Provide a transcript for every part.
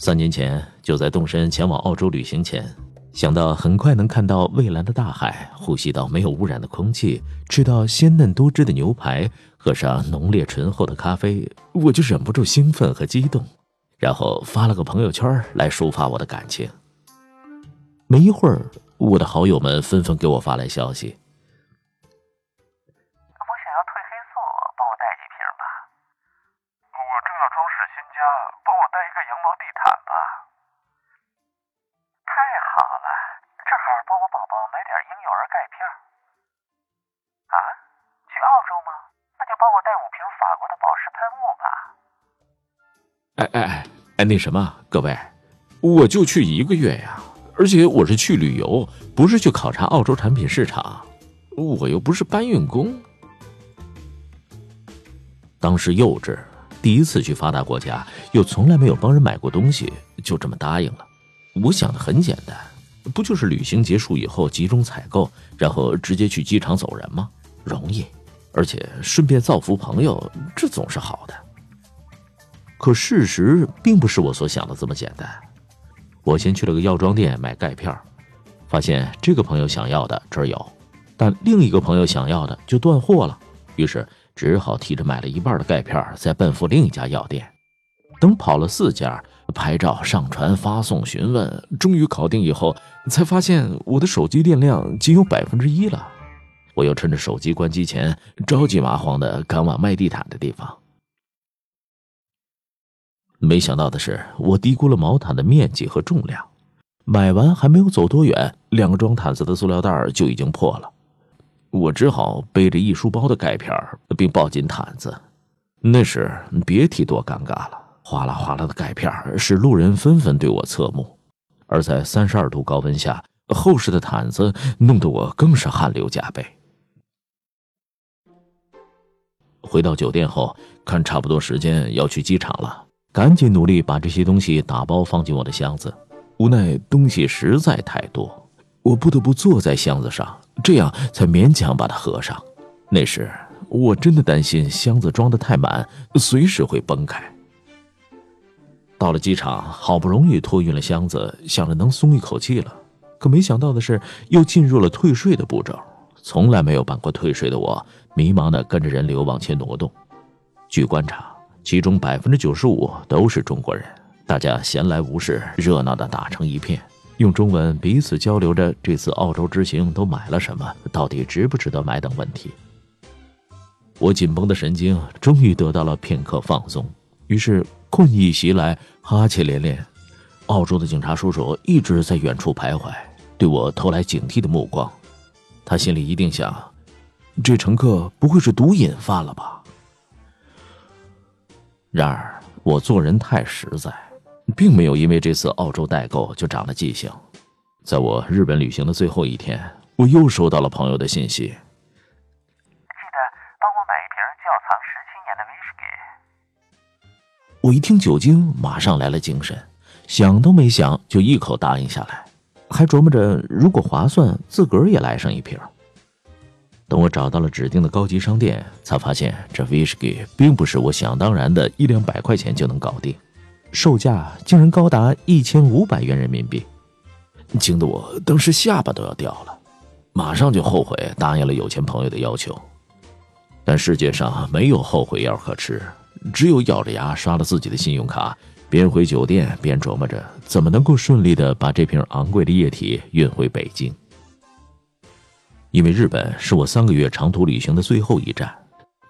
三年前，就在动身前往澳洲旅行前，想到很快能看到蔚蓝的大海，呼吸到没有污染的空气，吃到鲜嫩多汁的牛排，喝上浓烈醇厚的咖啡，我就忍不住兴奋和激动，然后发了个朋友圈来抒发我的感情。没一会儿，我的好友们纷纷给我发来消息。带片啊？去澳洲吗？那就帮我带五瓶法国的保湿喷雾吧哎哎哎哎，那什么，各位，我就去一个月呀，而且我是去旅游，不是去考察澳洲产品市场，我又不是搬运工。当时幼稚，第一次去发达国家，又从来没有帮人买过东西，就这么答应了。我想的很简单，不就是旅行结束以后集中采购，然后直接去机场走人吗？容易，而且顺便造福朋友，这总是好的。可事实并不是我所想的这么简单。我先去了个药妆店买钙片，发现这个朋友想要的这儿有，但另一个朋友想要的就断货了，于是只好提着买了一半的钙片再奔赴另一家药店。等跑了四家，拍照、上传、发送、询问，终于搞定以后，才发现我的手机电量仅有百分之一了。我又趁着手机关机前，着急麻慌的赶往卖地毯的地方。没想到的是，我低估了毛毯的面积和重量。买完还没有走多远，两个装毯子的塑料袋就已经破了。我只好背着一书包的钙片，并抱紧毯子。那时别提多尴尬了，哗啦哗啦的钙片使路人纷纷对我侧目。而在三十二度高温下，厚实的毯子弄得我更是汗流浃背。回到酒店后，看差不多时间要去机场了。赶紧努力把这些东西打包放进我的箱子，无奈东西实在太多，我不得不坐在箱子上，这样才勉强把它合上。那时我真的担心箱子装得太满，随时会崩开。到了机场，好不容易托运了箱子，想着能松一口气了，可没想到的是，又进入了退税的步骤。从来没有办过退税的我，迷茫地跟着人流往前挪动。据观察。其中百分之九十五都是中国人，大家闲来无事，热闹的打成一片，用中文彼此交流着这次澳洲之行都买了什么，到底值不值得买等问题。我紧绷的神经终于得到了片刻放松，于是困意袭来，哈欠连连。澳洲的警察叔叔一直在远处徘徊，对我投来警惕的目光。他心里一定想：这乘客不会是毒瘾犯了吧？然而，我做人太实在，并没有因为这次澳洲代购就长了记性。在我日本旅行的最后一天，我又收到了朋友的信息：“我一听酒精，马上来了精神，想都没想就一口答应下来，还琢磨着如果划算，自个儿也来上一瓶。等我找到了指定的高级商店，才发现这威士忌并不是我想当然的一两百块钱就能搞定，售价竟然高达一千五百元人民币，惊得我当时下巴都要掉了，马上就后悔答应了有钱朋友的要求。但世界上没有后悔药可吃，只有咬着牙刷了自己的信用卡，边回酒店边琢磨着怎么能够顺利的把这瓶昂贵的液体运回北京。因为日本是我三个月长途旅行的最后一站，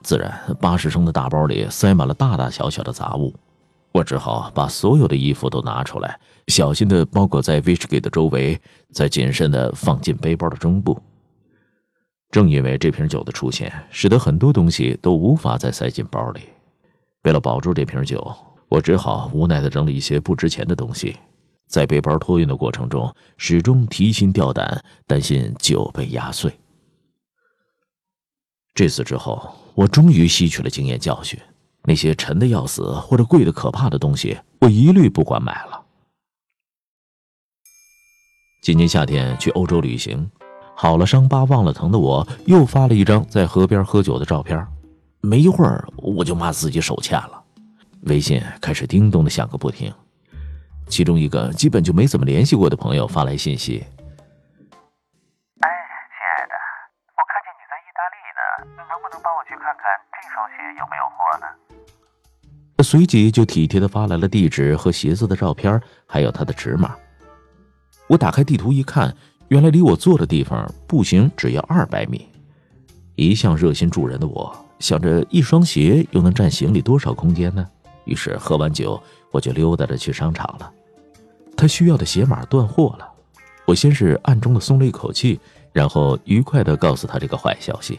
自然八十升的大包里塞满了大大小小的杂物，我只好把所有的衣服都拿出来，小心的包裹在威士忌的周围，再谨慎的放进背包的中部。正因为这瓶酒的出现，使得很多东西都无法再塞进包里。为了保住这瓶酒，我只好无奈地整理一些不值钱的东西。在背包托运的过程中，始终提心吊胆，担心酒被压碎。这次之后，我终于吸取了经验教训，那些沉的要死或者贵的可怕的东西，我一律不管买了。今年夏天去欧洲旅行，好了伤疤忘了疼的我，又发了一张在河边喝酒的照片。没一会儿，我就骂自己手欠了，微信开始叮咚的响个不停。其中一个基本就没怎么联系过的朋友发来信息：“哎，亲爱的，我看见你在意大利呢，能不能帮我去看看这双鞋有没有货呢？”随即就体贴的发来了地址和鞋子的照片，还有它的尺码。我打开地图一看，原来离我坐的地方步行只要二百米。一向热心助人的我，想着一双鞋又能占行李多少空间呢？于是喝完酒，我就溜达着去商场了。他需要的鞋码断货了，我先是暗中的松了一口气，然后愉快的告诉他这个坏消息。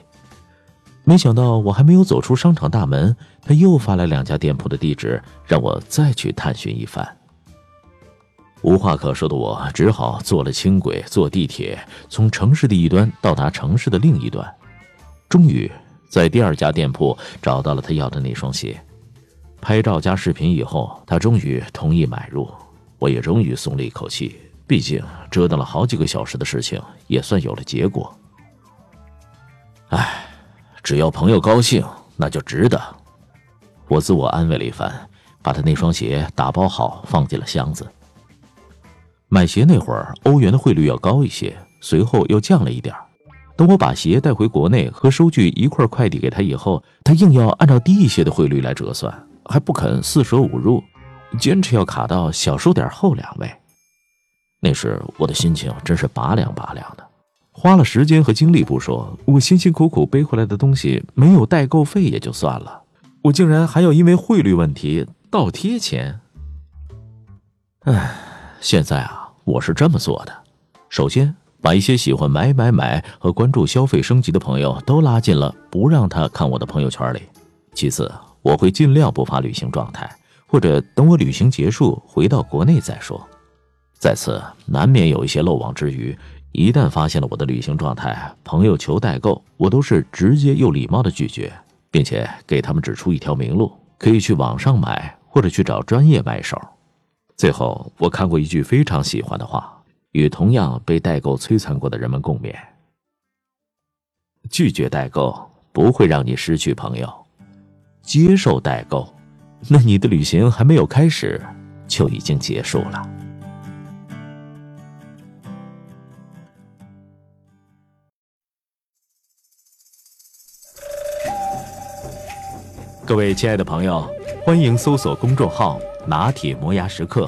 没想到我还没有走出商场大门，他又发来两家店铺的地址，让我再去探寻一番。无话可说的我，只好坐了轻轨，坐地铁，从城市的一端到达城市的另一端。终于在第二家店铺找到了他要的那双鞋，拍照加视频以后，他终于同意买入，我也终于松了一口气。毕竟折腾了好几个小时的事情也算有了结果。唉，只要朋友高兴，那就值得。我自我安慰了一番，把他那双鞋打包好，放进了箱子。买鞋那会儿，欧元的汇率要高一些，随后又降了一点儿。等我把鞋带回国内和收据一块快递给他以后，他硬要按照低一些的汇率来折算，还不肯四舍五入，坚持要卡到小数点后两位。那时我的心情真是拔凉拔凉的，花了时间和精力不说，我辛辛苦苦背回来的东西没有代购费也就算了，我竟然还要因为汇率问题倒贴钱。唉，现在啊，我是这么做的，首先。把一些喜欢买买买和关注消费升级的朋友都拉进了，不让他看我的朋友圈里。其次，我会尽量不发旅行状态，或者等我旅行结束回到国内再说。再次，难免有一些漏网之鱼，一旦发现了我的旅行状态，朋友求代购，我都是直接又礼貌的拒绝，并且给他们指出一条明路：可以去网上买，或者去找专业买手。最后，我看过一句非常喜欢的话。与同样被代购摧残过的人们共勉。拒绝代购不会让你失去朋友，接受代购，那你的旅行还没有开始，就已经结束了。各位亲爱的朋友，欢迎搜索公众号“拿铁磨牙时刻”。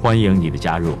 欢迎你的加入。